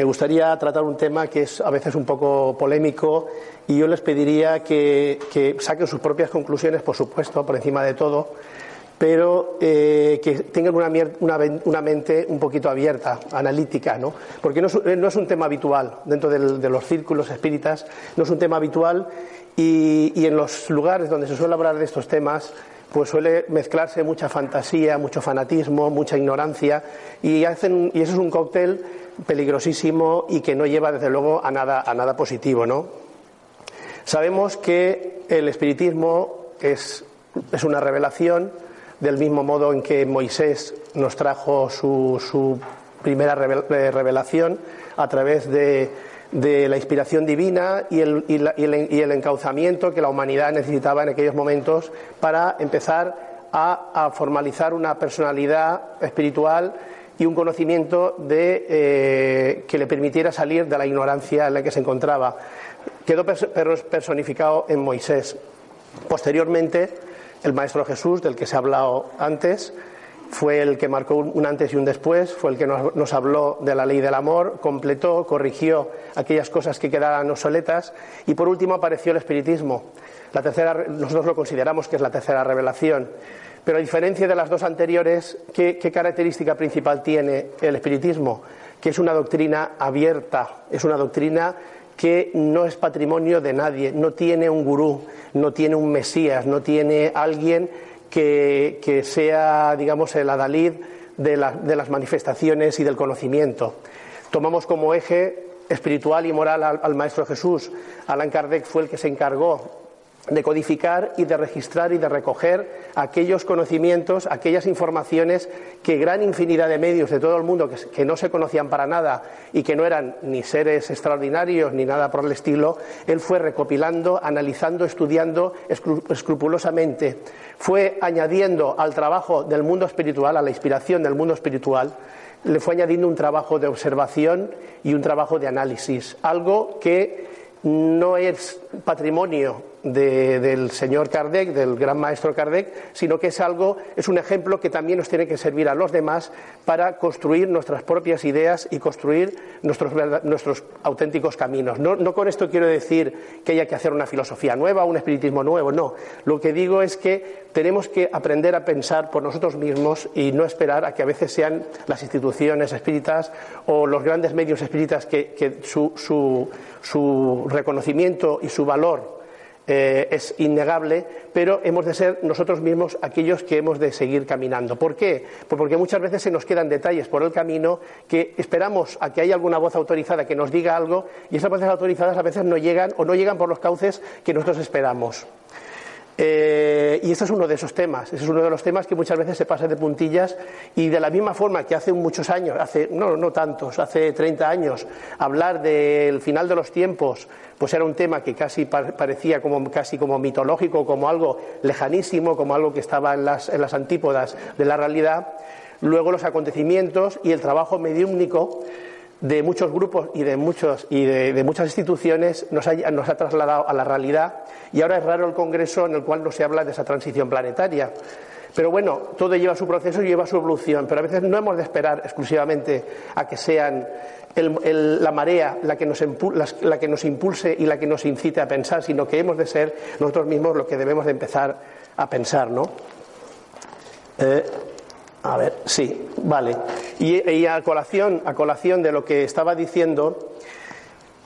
Me gustaría tratar un tema que es a veces un poco polémico y yo les pediría que, que saquen sus propias conclusiones, por supuesto, por encima de todo, pero eh, que tengan una, una, una, mente un poquito abierta, analítica, ¿no? Porque no es, es un tema habitual dentro de los círculos espíritas, no es un tema habitual y, y en los lugares donde se suele hablar de estos temas pues suele mezclarse mucha fantasía, mucho fanatismo, mucha ignorancia y, hacen, y eso es un cóctel peligrosísimo y que no lleva desde luego a nada, a nada positivo. ¿no? Sabemos que el espiritismo es, es, una revelación, del mismo modo en que Moisés nos trajo su, su primera revelación a través de, de la inspiración divina y, el, y el, encauzamiento que la humanidad necesitaba en aquellos momentos para empezar a, a formalizar una personalidad espiritual y un conocimiento eh, que le permitiera salir de la ignorancia en la que se encontraba. Quedó personificado en Moisés. Posteriormente, el Maestro Jesús, del que se ha hablado antes, fue el que marcó un antes y un después, fue el que nos, habló de la ley del amor, completó, corrigió aquellas cosas que quedaban obsoletas y por último apareció el espiritismo. La tercera, nosotros lo consideramos que es la tercera revelación. Pero a diferencia de las dos anteriores, ¿qué, ¿qué, característica principal tiene el espiritismo? Que es una doctrina abierta, es una doctrina que no es patrimonio de nadie, no tiene un gurú, no tiene un mesías, no tiene alguien que, que sea, digamos, el adalid de, la, de, las manifestaciones y del conocimiento. Tomamos como eje espiritual y moral al, al Maestro Jesús. Allan Kardec fue el que se encargó de codificar y de registrar y de recoger aquellos conocimientos, aquellas informaciones que gran infinidad de medios de todo el mundo que, no se conocían para nada y que no eran ni seres extraordinarios ni nada por el estilo, él fue recopilando, analizando, estudiando escrupulosamente, fue añadiendo al trabajo del mundo espiritual, a la inspiración del mundo espiritual, le fue añadiendo un trabajo de observación y un trabajo de análisis, algo que no es patrimonio de, del señor Kardec, del gran maestro Kardec, sino que es algo, es un ejemplo que también nos tiene que servir a los demás para construir nuestras propias ideas y construir nuestros, nuestros auténticos caminos. No, no, con esto quiero decir que haya que hacer una filosofía nueva, un espiritismo nuevo, no. Lo que digo es que tenemos que aprender a pensar por nosotros mismos y no esperar a que a veces sean las instituciones espíritas o los grandes medios espíritas que, que su, su, su reconocimiento y su valor eh, es innegable, pero hemos de ser nosotros mismos aquellos que hemos de seguir caminando. ¿Por qué? Pues porque muchas veces se nos quedan detalles por el camino que esperamos a que haya alguna voz autorizada que nos diga algo y esas voces autorizadas a veces no llegan o no llegan por los cauces que nosotros esperamos. Eh, y este es uno de esos temas, ese es uno de los temas que muchas veces se pasa de puntillas y de la misma forma que hace muchos años, hace, no, no tantos, hace 30 años, hablar del final de los tiempos, pues era un tema que casi parecía como, casi como mitológico, como algo lejanísimo, como algo que estaba en las, en las antípodas de la realidad. Luego los acontecimientos y el trabajo mediúmnico de muchos grupos y de, muchos, y de, muchas instituciones nos ha, trasladado a la realidad y ahora es raro el Congreso en el cual no se habla de esa transición planetaria. Pero bueno, todo lleva su proceso y lleva su evolución, pero a veces no hemos de esperar exclusivamente a que sean la marea la que, nos la que nos impulse y la que nos incite a pensar, sino que hemos de ser nosotros mismos lo que debemos de empezar a pensar, ¿no? Eh, a ver, sí, vale. Y, a, colación, a colación de lo que estaba diciendo,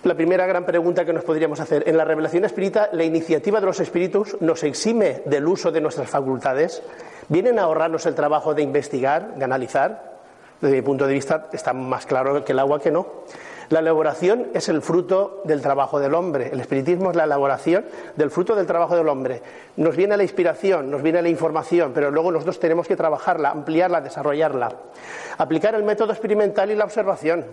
la primera gran pregunta que nos podríamos hacer, en la revelación espírita, ¿la iniciativa de los espíritus nos exime del uso de nuestras facultades? ¿Vienen a ahorrarnos el trabajo de investigar, de analizar? Desde mi punto de vista está más claro que el agua que no. La elaboración es el fruto del trabajo del hombre. El espiritismo es la elaboración del fruto del trabajo del hombre. Nos viene la inspiración, nos viene la información, pero luego nosotros tenemos que trabajarla, ampliarla, desarrollarla. Aplicar el método experimental y la observación.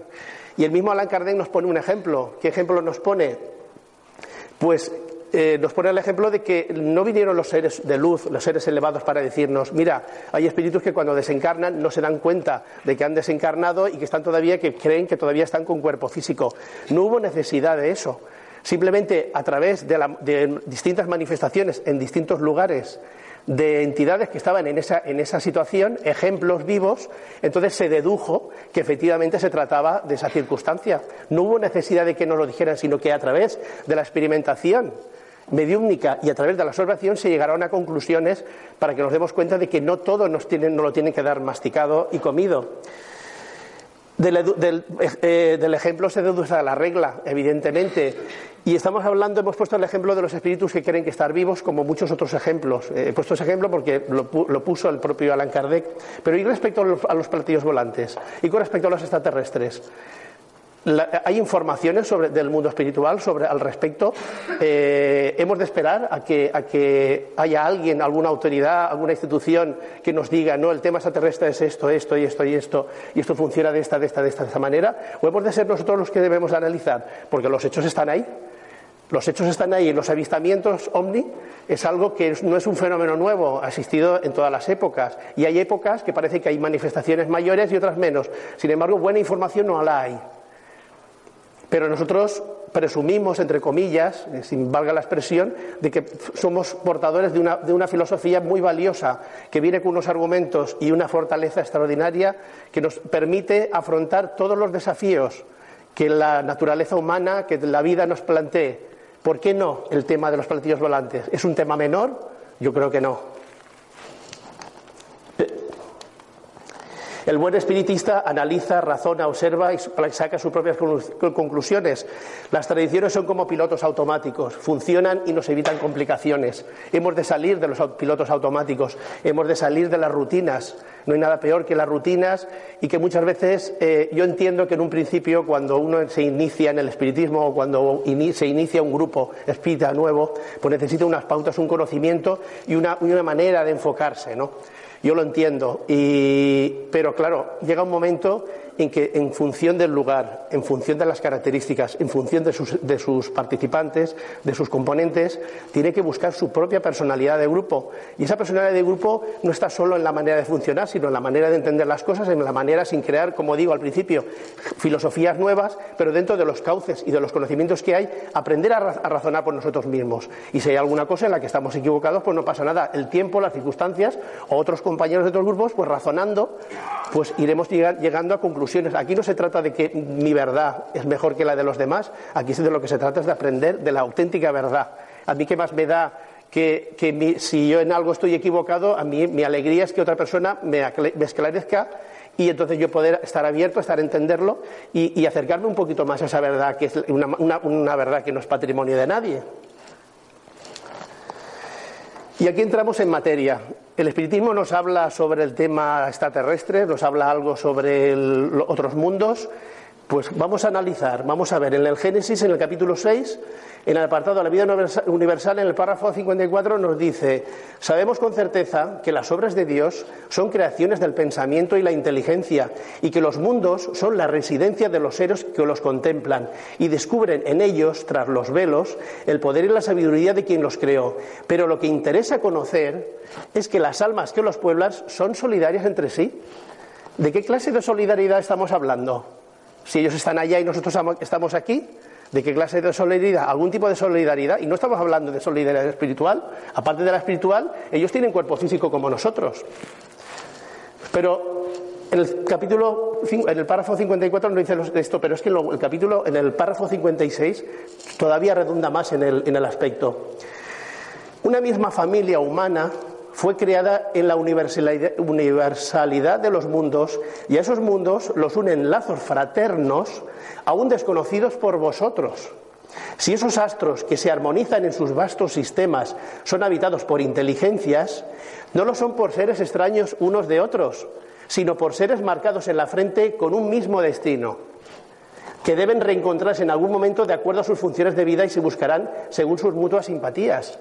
Y el mismo Alan Kardec nos pone un ejemplo. ¿Qué ejemplo nos pone? Pues eh, nos pone el ejemplo de que no vinieron los seres de luz, los seres elevados, para decirnos, mira, hay espíritus que cuando desencarnan no se dan cuenta de que han desencarnado y que están todavía, que creen que todavía están con cuerpo físico. No hubo necesidad de eso. Simplemente a través de, distintas manifestaciones en distintos lugares de entidades que estaban en esa, en esa situación, ejemplos vivos, entonces se dedujo que efectivamente se trataba de esa circunstancia. No hubo necesidad de que nos lo dijeran, sino que a través de la experimentación mediúmnica y a través de la observación se llegará a conclusiones para que nos demos cuenta de que no todo nos lo tienen que dar masticado y comido. Del, eh, del, ejemplo se deduce la regla, evidentemente. Y estamos hablando, hemos puesto el ejemplo de los espíritus que quieren que estar vivos, como muchos otros ejemplos. Eh, he puesto ese ejemplo porque lo, puso el propio Alan Kardec. Pero y respecto a los, a los platillos volantes, y con respecto a los extraterrestres hay informaciones sobre, del mundo espiritual sobre, al respecto. Eh, hemos de esperar a que, a que, haya alguien, alguna autoridad, alguna institución que nos diga, no, el tema extraterrestre es esto, esto y esto y esto, y esto funciona de esta, de esta, de esta, de esta manera. O hemos de ser nosotros los que debemos analizar, porque los hechos están ahí. Los hechos están ahí. Los avistamientos ovni es algo que no es un fenómeno nuevo, ha existido en todas las épocas. Y hay épocas que parece que hay manifestaciones mayores y otras menos. Sin embargo, buena información no la hay. Pero nosotros presumimos, entre comillas, eh, sin valga la expresión, de que somos portadores de una, de una, filosofía muy valiosa, que viene con unos argumentos y una fortaleza extraordinaria que nos permite afrontar todos los desafíos que la naturaleza humana, que la vida nos plantee. ¿Por qué no el tema de los platillos volantes? ¿Es un tema menor? Yo creo que no. El buen espiritista analiza, razona, observa y saca sus propias conclusiones. Las tradiciones son como pilotos automáticos, funcionan y nos evitan complicaciones. Hemos de salir de los pilotos automáticos, hemos de salir de las rutinas. No hay nada peor que las rutinas y que muchas veces eh, yo entiendo que en un principio cuando uno se inicia en el espiritismo o cuando se inicia un grupo espírita nuevo, pues necesita unas pautas, un conocimiento y una, y una manera de enfocarse, ¿no? Yo lo entiendo, pero claro, llega un momento en que en función del lugar, en función de las características, en función de sus, participantes, de sus componentes, tiene que buscar su propia personalidad de grupo. Y esa personalidad de grupo no está solo en la manera de funcionar, sino en la manera de entender las cosas, en la manera sin crear, como digo al principio, filosofías nuevas, pero dentro de los cauces y de los conocimientos que hay, aprender a, razonar por nosotros mismos. Y si hay alguna cosa en la que estamos equivocados, pues no pasa nada. El tiempo, las circunstancias o otros compañeros de otros grupos, pues razonando, pues iremos llegando a conclusiones Aquí no se trata de que mi verdad es mejor que la de los demás, aquí de lo que se trata es de aprender de la auténtica verdad. A mí qué más me da que, si yo en algo estoy equivocado, a mí mi alegría es que otra persona me, esclarezca y entonces yo poder estar abierto, estar a entenderlo y, acercarme un poquito más a esa verdad, que es una verdad que no es patrimonio de nadie. Y aquí entramos en materia. El espiritismo nos habla sobre el tema extraterrestre, nos habla algo sobre otros mundos. Pues vamos a analizar, vamos a ver en el Génesis, en el capítulo 6, en el apartado de la vida universal, en el párrafo 54, nos dice, sabemos con certeza que las obras de Dios son creaciones del pensamiento y la inteligencia y que los mundos son la residencia de los seres que los contemplan y descubren en ellos, tras los velos, el poder y la sabiduría de quien los creó. Pero lo que interesa conocer es que las almas que los pueblan son solidarias entre sí. ¿De qué clase de solidaridad estamos hablando? Si ellos están allá y nosotros estamos aquí, ¿De qué clase de solidaridad? Algún tipo de solidaridad. Y no estamos hablando de solidaridad espiritual. Aparte de la espiritual, ellos tienen cuerpo físico como nosotros. Pero en el capítulo, en el párrafo 54 no dice esto, pero es que el capítulo, en el párrafo 56, todavía redunda más en el, en el aspecto. Una misma familia humana fue creada en la universalidad de los mundos y a esos mundos los unen lazos fraternos aún desconocidos por vosotros. Si esos astros que se armonizan en sus vastos sistemas son habitados por inteligencias, no lo son por seres extraños unos de otros, sino por seres marcados en la frente con un mismo destino, que deben reencontrarse en algún momento de acuerdo a sus funciones de vida y se buscarán según sus mutuas simpatías.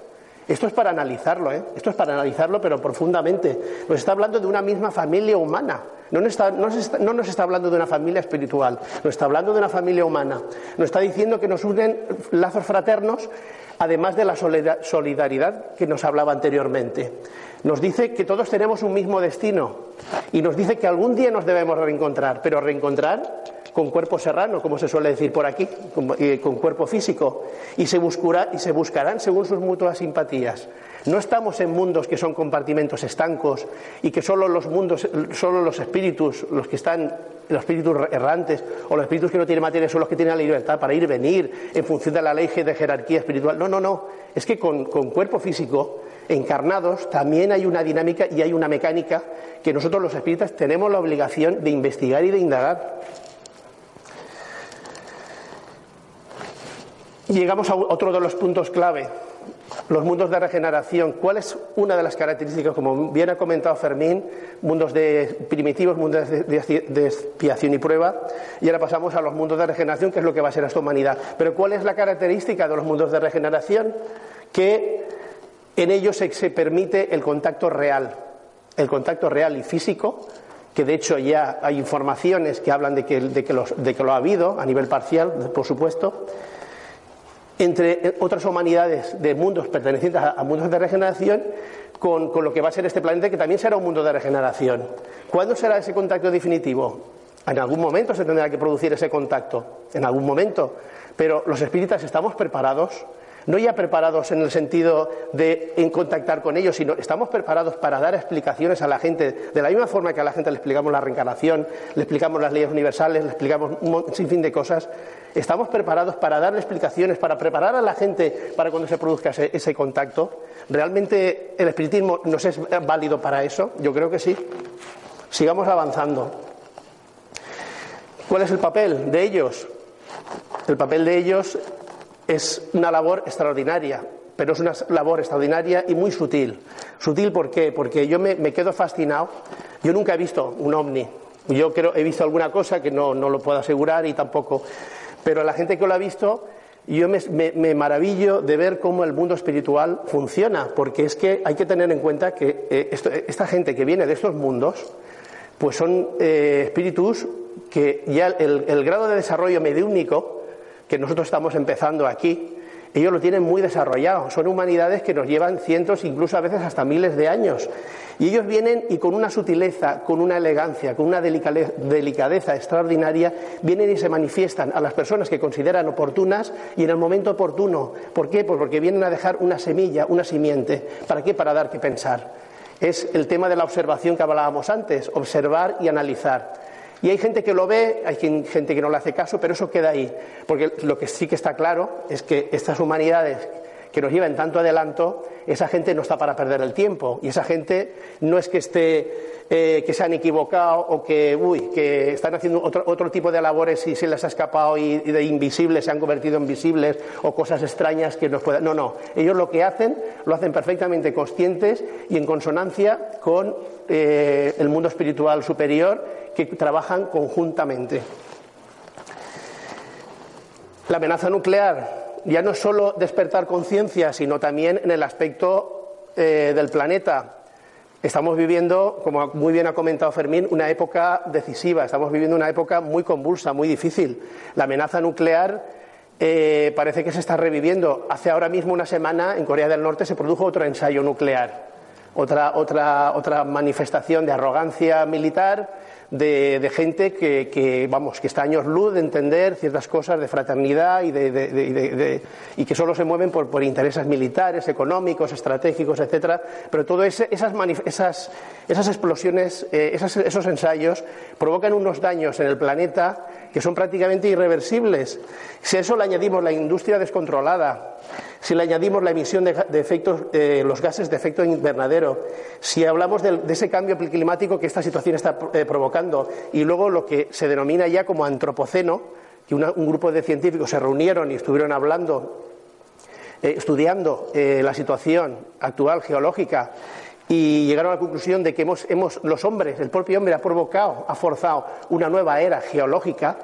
Esto es para analizarlo, ¿eh? Esto es para analizarlo, pero profundamente. Nos está hablando de una misma familia humana. No nos, está, no, nos está, hablando de una familia espiritual, nos está hablando de una familia humana. Nos está diciendo que nos unen lazos fraternos, además de la solidaridad que nos hablaba anteriormente. Nos dice que todos tenemos un mismo destino y nos dice que algún día nos debemos reencontrar, pero reencontrar con cuerpo serrano, como se suele decir por aquí, con, cuerpo físico, y se, y se buscarán según sus mutuas simpatías. No estamos en mundos que son compartimentos estancos y que solo los mundos, solo los espíritus, los que están, los espíritus errantes o los espíritus que no tienen materia son los que tienen la libertad para ir venir en función de la ley de jerarquía espiritual. No, no, no. Es que con, con cuerpo físico, encarnados, también hay una dinámica y hay una mecánica que nosotros los espíritas tenemos la obligación de investigar y de indagar. Llegamos a otro de los puntos clave, los mundos de regeneración. ¿Cuál es una de las características, como bien ha comentado Fermín, mundos de primitivos, mundos de, expiación y prueba? Y ahora pasamos a los mundos de regeneración, que es lo que va a ser esta humanidad. Pero ¿cuál es la característica de los mundos de regeneración? Que en ellos se, permite el contacto real, el contacto real y físico que de hecho ya hay informaciones que hablan de que, de que, lo ha habido a nivel parcial, por supuesto, entre otras humanidades de mundos pertenecientes a, mundos de regeneración con, lo que va a ser este planeta, que también será un mundo de regeneración. ¿Cuándo será ese contacto definitivo? En algún momento se tendrá que producir ese contacto, en algún momento. Pero los espíritas estamos preparados no ya preparados en el sentido de contactar con ellos, sino estamos preparados para dar explicaciones a la gente, de la misma forma que a la gente le explicamos la reencarnación, le explicamos las leyes universales, le explicamos un sinfín de cosas. Estamos preparados para dar explicaciones, para preparar a la gente para cuando se produzca ese, ese contacto. ¿Realmente el espiritismo nos es válido para eso? Yo creo que sí. Sigamos avanzando. ¿Cuál es el papel de ellos? El papel de ellos es una labor extraordinaria, pero es una labor extraordinaria y muy sutil. Sutil, ¿por qué? Porque yo me, quedo fascinado. Yo nunca he visto un ovni. Yo creo, he visto alguna cosa que no, lo puedo asegurar y tampoco. Pero la gente que lo ha visto, yo me, maravillo de ver cómo el mundo espiritual funciona, porque es que hay que tener en cuenta que eh, esta gente que viene de estos mundos, pues son eh, espíritus que ya el, el grado de desarrollo mediúnico que nosotros estamos empezando aquí, ellos lo tienen muy desarrollado. Son humanidades que nos llevan cientos, incluso a veces hasta miles de años. Y ellos vienen y con una sutileza, con una elegancia, con una delicadeza extraordinaria, vienen y se manifiestan a las personas que consideran oportunas y en el momento oportuno. ¿Por qué? Pues porque vienen a dejar una semilla, una simiente. ¿Para qué? Para dar que pensar. Es el tema de la observación que hablábamos antes, observar y analizar. Y hay gente que lo ve, hay gente que no le hace caso, pero eso queda ahí. Porque lo que sí que está claro es que estas humanidades que nos llevan tanto adelanto, esa gente no está para perder el tiempo. Y esa gente no es que esté eh, que se han equivocado o que, uy, que están haciendo otro, otro, tipo de labores y se les ha escapado y, de invisibles se han convertido en visibles o cosas extrañas que nos puedan. No, no. Ellos lo que hacen lo hacen perfectamente conscientes y en consonancia con eh, el mundo espiritual superior que trabajan conjuntamente. La amenaza nuclear ya no solo despertar conciencia, sino también en el aspecto eh, del planeta. Estamos viviendo, como muy bien ha comentado Fermín, una época decisiva, estamos viviendo una época muy convulsa, muy difícil. La amenaza nuclear eh, parece que se está reviviendo. Hace ahora mismo una semana en Corea del Norte se produjo otro ensayo nuclear. otra, otra, otra manifestación de arrogancia militar de, gente que, vamos, que está años luz de entender ciertas cosas de fraternidad y, de, y que solo se mueven por, por, intereses militares, económicos, estratégicos, etcétera. Pero todas esas, esas, esas explosiones, eh, esos ensayos provocan unos daños en el planeta que son prácticamente irreversibles. Si a eso le añadimos la industria descontrolada, si le añadimos la emisión de, efectos, eh, los gases de efecto invernadero, si hablamos de, ese cambio climático que esta situación está eh, provocando y luego lo que se denomina ya como antropoceno, que un grupo de científicos se reunieron y estuvieron hablando, eh, estudiando la situación actual geológica y llegaron a la conclusión de que hemos, los hombres, el propio hombre ha provocado, ha forzado una nueva era geológica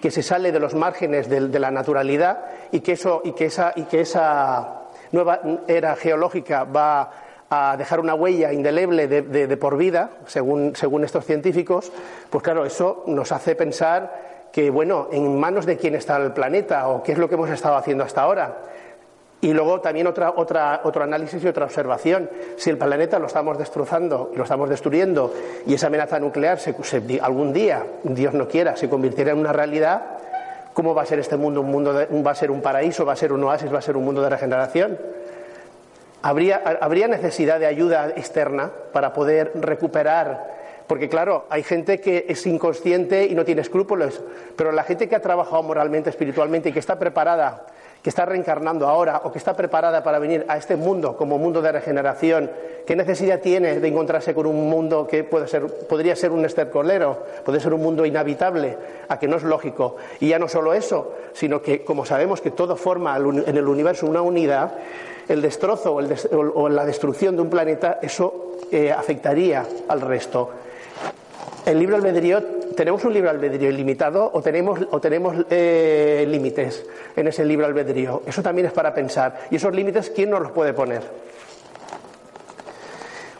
que se sale de los márgenes de, la naturalidad y que, eso, y, que esa, y que esa nueva era geológica va a dejar una huella indeleble de, por vida, según, según, estos científicos, pues claro, eso nos hace pensar que, bueno, en manos de quién está el planeta o qué es lo que hemos estado haciendo hasta ahora. Y luego también otra, otra, otro análisis y otra observación. Si el planeta lo estamos destrozando lo estamos destruyendo y esa amenaza nuclear algún día, Dios no quiera, se convirtiera en una realidad, ¿cómo va a ser este mundo? ¿Un mundo ¿Va a ser un paraíso? ¿Va a ser un oasis? ¿Va a ser un mundo de regeneración? ¿Habría, ¿Habría necesidad de ayuda externa para poder recuperar porque claro, hay gente que es inconsciente y no tiene escrúpulos, pero la gente que ha trabajado moralmente, espiritualmente y que está preparada que está reencarnando ahora o que está preparada para venir a este mundo como mundo de regeneración, ¿qué necesidad tiene de encontrarse con un mundo que puede ser, podría ser un estercolero, puede ser un mundo inhabitable, a que no es lógico? Y ya no solo eso, sino que como sabemos que todo forma en el universo una unidad, el destrozo o, la destrucción de un planeta, eso eh, afectaría al resto. El libro albedrío ¿tenemos un libre albedrío ilimitado o tenemos, o tenemos eh, límites en ese libre albedrío? Eso también es para pensar. ¿Y esos límites quién nos los puede poner?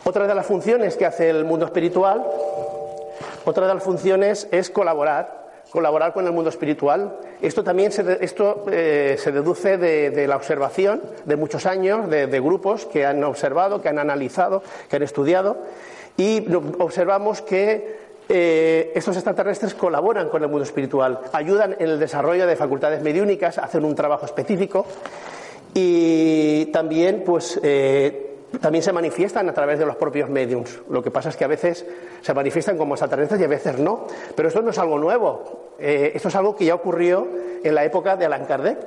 Otra de las funciones que hace el mundo espiritual, otra de las funciones es colaborar, colaborar con el mundo espiritual. Esto también se, esto, eh, se deduce de, la observación de muchos años, de grupos que han observado, que han analizado, que han estudiado, y observamos que eh, estos extraterrestres colaboran con el mundo espiritual, ayudan en el desarrollo de facultades mediúnicas, hacen un trabajo específico y también, pues, eh, también se manifiestan a través de los propios mediums. Lo que pasa es que a veces se manifiestan como extraterrestres y a veces no. Pero esto no es algo nuevo. Eh, esto es algo que ya ocurrió en la época de Allan Kardec.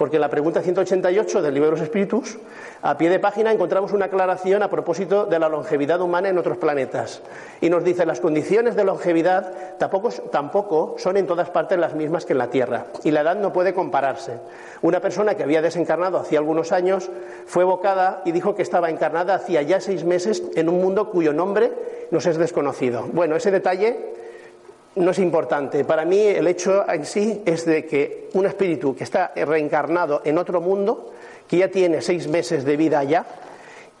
Porque en la pregunta 188 del libro de los espíritus, a pie de página encontramos una aclaración a propósito de la longevidad humana en otros planetas. Y nos dice, las condiciones de longevidad tampoco, tampoco son en todas partes las mismas que en la Tierra. Y la edad no puede compararse. Una persona que había desencarnado hacía algunos años fue evocada y dijo que estaba encarnada hacía ya seis meses en un mundo cuyo nombre nos es desconocido. Bueno, ese detalle no es importante. Para mí el hecho en sí es de que un espíritu que está reencarnado en otro mundo, que ya tiene seis meses de vida allá,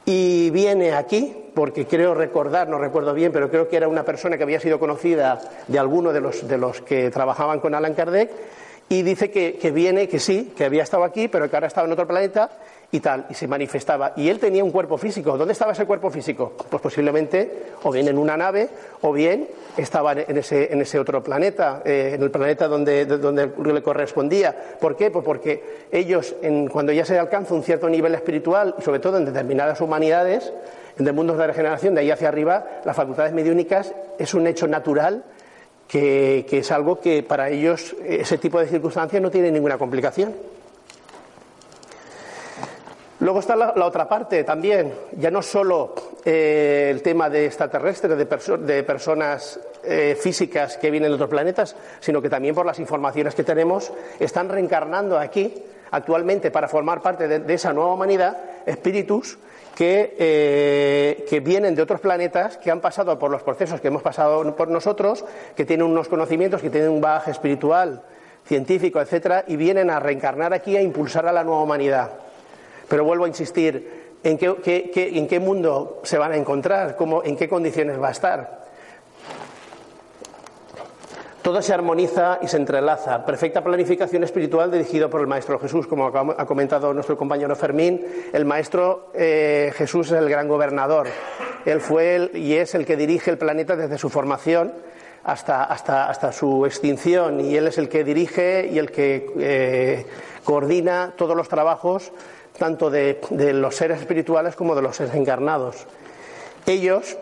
y viene aquí, porque creo recordar, no recuerdo bien, pero creo que era una persona que había sido conocida de alguno de los, de los que trabajaban con Alan Kardec, y dice que, que, viene, que sí, que había estado aquí, pero que ahora estaba en otro planeta y tal, y se manifestaba. Y él tenía un cuerpo físico. ¿Dónde estaba ese cuerpo físico? Pues posiblemente o bien en una nave o bien estaba en ese, en ese otro planeta, eh, en el planeta donde, donde le correspondía. ¿Por qué? Pues porque ellos, en, cuando ya se alcanza un cierto nivel espiritual, sobre todo en determinadas humanidades, en el mundo de regeneración, de ahí hacia arriba, las facultades mediúnicas es un hecho natural que, es algo que para ellos ese tipo de circunstancias no tiene ninguna complicación. Luego está la, otra parte también, ya no solo eh, el tema de extraterrestres, de, personas eh, físicas que vienen de otros planetas, sino que también por las informaciones que tenemos están reencarnando aquí actualmente para formar parte de esa nueva humanidad espíritus eh, que, vienen de otros planetas, que han pasado por los procesos que hemos pasado por nosotros, que tienen unos conocimientos, que tienen un bagaje espiritual, científico, etcétera, y vienen a reencarnar aquí a impulsar a la nueva humanidad. Pero vuelvo a insistir, ¿en qué, en qué mundo se van a encontrar? ¿Cómo, ¿En qué condiciones va a estar? todo se armoniza y se entrelaza. Perfecta planificación espiritual dirigido por el Maestro Jesús, como ha comentado nuestro compañero Fermín. El Maestro eh, Jesús es el gran gobernador. Él fue y es el que dirige el planeta desde su formación hasta, hasta, su extinción y él es el que dirige y el que eh, coordina todos los trabajos tanto de, los seres espirituales como de los seres encarnados. Ellos,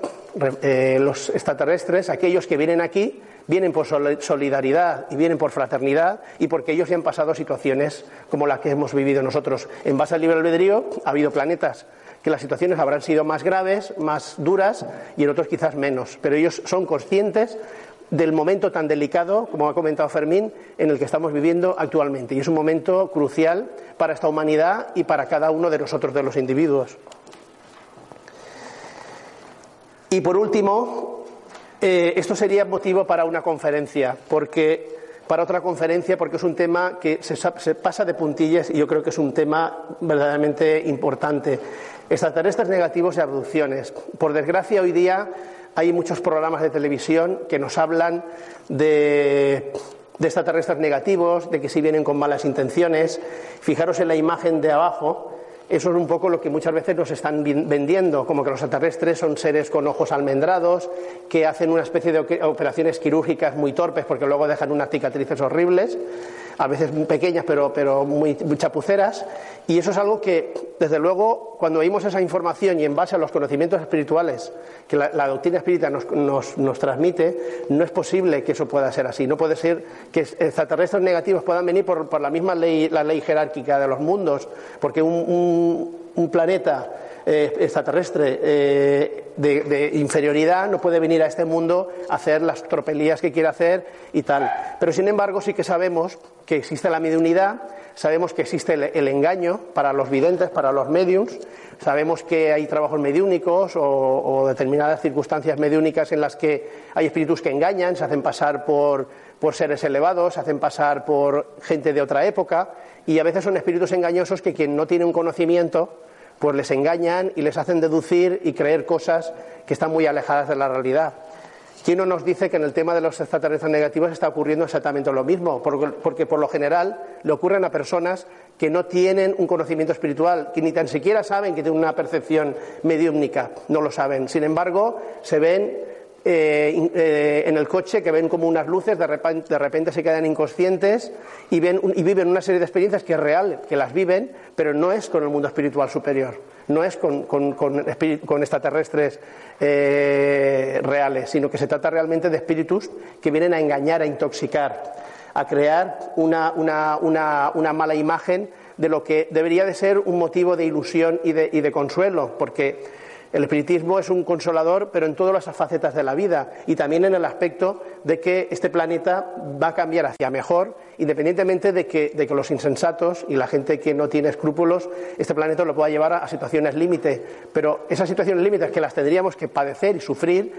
eh, los extraterrestres, aquellos que vienen aquí, vienen por solidaridad y vienen por fraternidad y porque ellos ya han pasado situaciones como las que hemos vivido nosotros. En base al libre albedrío ha habido planetas que las situaciones habrán sido más graves, más duras y en otros quizás menos, pero ellos son conscientes del momento tan delicado, como ha comentado Fermín, en el que estamos viviendo actualmente. Y es un momento crucial para esta humanidad y para cada uno de nosotros, de los individuos. Y por último, eh, esto sería motivo para una conferencia, porque para otra conferencia, porque es un tema que se, se pasa de puntillas y yo creo que es un tema verdaderamente importante. Extraterrestres negativos y abducciones. Por desgracia, hoy día hay muchos programas de televisión que nos hablan de, extraterrestres negativos, de que si vienen con malas intenciones. Fijaros en la imagen de abajo, eso es un poco lo que muchas veces nos están vendiendo, como que los extraterrestres son seres con ojos almendrados, que hacen una especie de operaciones quirúrgicas muy torpes porque luego dejan unas cicatrices horribles a veces pequeñas pero, pero muy, chapuceras, y eso es algo que, desde luego, cuando oímos esa información y en base a los conocimientos espirituales que la, doctrina espírita nos, nos, nos, transmite, no es posible que eso pueda ser así. No puede ser que extraterrestres negativos puedan venir por, por la misma ley, la ley jerárquica de los mundos, porque un, un planeta eh, extraterrestre eh, de, inferioridad no puede venir a este mundo a hacer las tropelías que quiere hacer y tal. Pero sin embargo sí que sabemos que existe la mediunidad, sabemos que existe el, engaño para los videntes, para los mediums, sabemos que hay trabajos mediúnicos o, determinadas circunstancias mediúnicas en las que hay espíritus que engañan, se hacen pasar por, por seres elevados, se hacen pasar por gente de otra época y a veces son espíritus engañosos que quien no tiene un conocimiento pues les engañan y les hacen deducir y creer cosas que están muy alejadas de la realidad. ¿Quién no nos dice que en el tema de los extraterrestres negativos está ocurriendo exactamente lo mismo? Porque, por lo general le ocurren a personas que no tienen un conocimiento espiritual, que ni tan siquiera saben que tienen una percepción mediúmnica, no lo saben. Sin embargo, se ven eh, eh, en el coche que ven como unas luces, de repente, se quedan inconscientes y, ven, y viven una serie de experiencias que es real, que las viven, pero no es con el mundo espiritual superior, no es con, con, extraterrestres eh, reales, sino que se trata realmente de espíritus que vienen a engañar, a intoxicar, a crear una, una, una, una mala imagen de lo que debería de ser un motivo de ilusión y de, y de consuelo, porque el espiritismo es un consolador, pero en todas las facetas de la vida y también en el aspecto de que este planeta va a cambiar hacia mejor, independientemente de que, de que los insensatos y la gente que no tiene escrúpulos, este planeta lo pueda llevar a, situaciones límite. Pero esas situaciones límites que las tendríamos que padecer y sufrir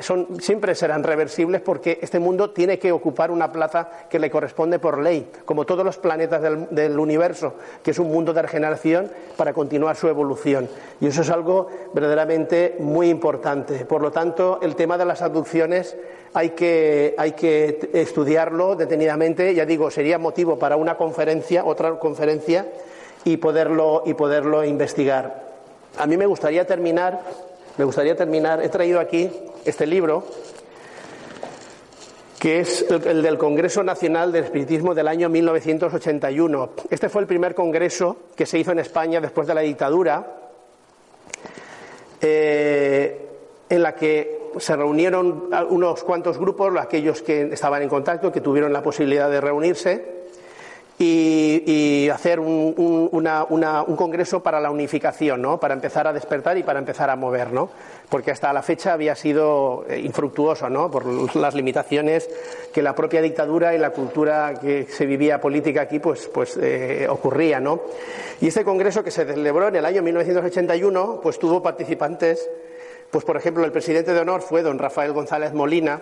son, siempre serán reversibles porque este mundo tiene que ocupar una plaza que le corresponde por ley, como todos los planetas del, del universo, que es un mundo de regeneración para continuar su evolución. Y eso es algo verdaderamente muy importante. Por lo tanto, el tema de las abducciones hay que, hay que estudiarlo detenidamente. Ya digo, sería motivo para una conferencia, otra conferencia, y poderlo, y poderlo investigar. A mí me gustaría terminar, me gustaría terminar, he traído aquí este libro, que es el del Congreso Nacional del Espiritismo del año 1981. Este fue el primer congreso que se hizo en España después de la dictadura eh, en la que se reunieron unos cuantos grupos, aquellos que estaban en contacto, que tuvieron la posibilidad de reunirse y, hacer un, un, congreso para la unificación, ¿no? para empezar a despertar y para empezar a mover, ¿no? porque hasta la fecha había sido eh, infructuoso ¿no? por las limitaciones que la propia dictadura y la cultura que se vivía política aquí pues, pues eh, ocurría. ¿no? Y este congreso que se celebró en el año 1981 pues tuvo participantes, pues por ejemplo el presidente de honor fue don Rafael González Molina,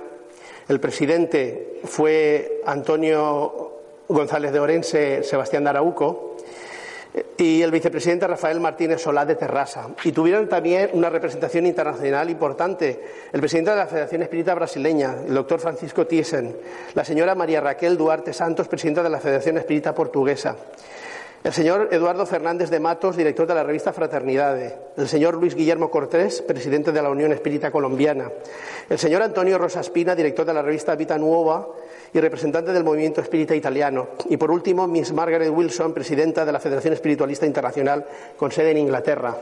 el presidente fue Antonio González de Orense, Sebastián de Arauco, y el vicepresidente Rafael Martínez Solá de Terrassa. Y tuvieron también una representación internacional importante. El presidente de la Federación Espírita Brasileña, el doctor Francisco Thyssen, la señora María Raquel Duarte Santos, presidenta de la Federación Espírita Portuguesa, el señor Eduardo Fernández de Matos, director de la revista Fraternidade, el señor Luis Guillermo Cortés, presidente de la Unión Espírita Colombiana, el señor Antonio Rosaspina, director de la revista Vita Nuova y representante del movimiento espírita italiano, y por último, Miss Margaret Wilson, presidenta de la Federación Espiritualista Internacional con sede en Inglaterra.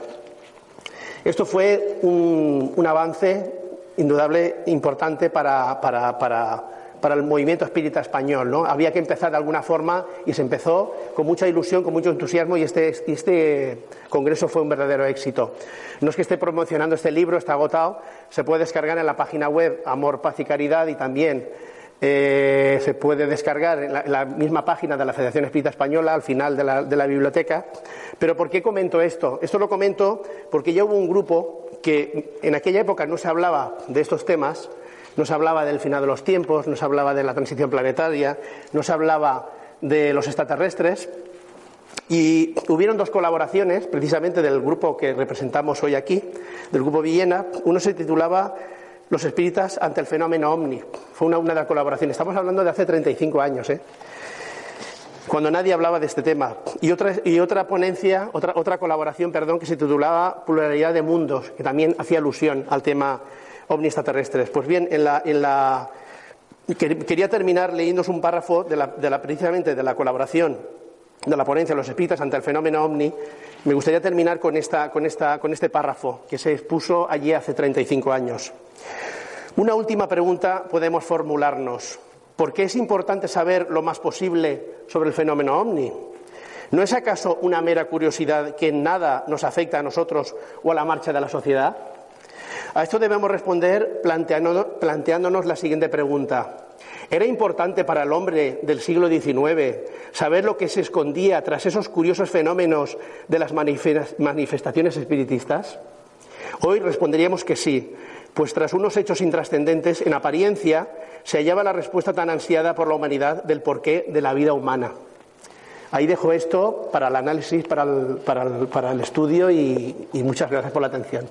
Esto fue un, un avance indudable, importante para, para, para para el movimiento espírita español. ¿no? Había que empezar de alguna forma y se empezó con mucha ilusión, con mucho entusiasmo y este, este, congreso fue un verdadero éxito. No es que esté promocionando este libro, está agotado, se puede descargar en la página web Amor, Paz y Caridad y también eh, se puede descargar en la, misma página de la Federación Espírita Española al final de la, de la biblioteca. Pero ¿por qué comento esto? Esto lo comento porque ya hubo un grupo que en aquella época no se hablaba de estos temas, nos hablaba del final de los tiempos, nos hablaba de la transición planetaria, nos hablaba de los extraterrestres. Y hubieron dos colaboraciones, precisamente del grupo que representamos hoy aquí, del grupo Villena. Uno se titulaba Los espíritas ante el fenómeno ovni. Fue una, una de las colaboraciones. Estamos hablando de hace 35 años, ¿eh? cuando nadie hablaba de este tema. Y otra, y otra ponencia, otra, otra colaboración, perdón, que se titulaba Pluralidad de Mundos, que también hacía alusión al tema ovni extraterrestres. Pues bien, en la, en la... quería terminar leyéndoos un párrafo de la, de la, precisamente de la colaboración de la ponencia de los espíritas ante el fenómeno ovni. Me gustaría terminar con, esta, con, esta, con este párrafo que se expuso allí hace 35 años. Una última pregunta podemos formularnos. ¿Por qué es importante saber lo más posible sobre el fenómeno ovni? ¿No es acaso una mera curiosidad que en nada nos afecta a nosotros o a la marcha de la sociedad? A esto debemos responder planteándonos la siguiente pregunta. ¿Era importante para el hombre del siglo XIX saber lo que se escondía tras esos curiosos fenómenos de las manifestaciones espiritistas? Hoy responderíamos que sí, pues tras unos hechos intrascendentes, en apariencia, se hallaba la respuesta tan ansiada por la humanidad del porqué de la vida humana. Ahí dejo esto para el análisis, para el, estudio y, muchas gracias por la atención.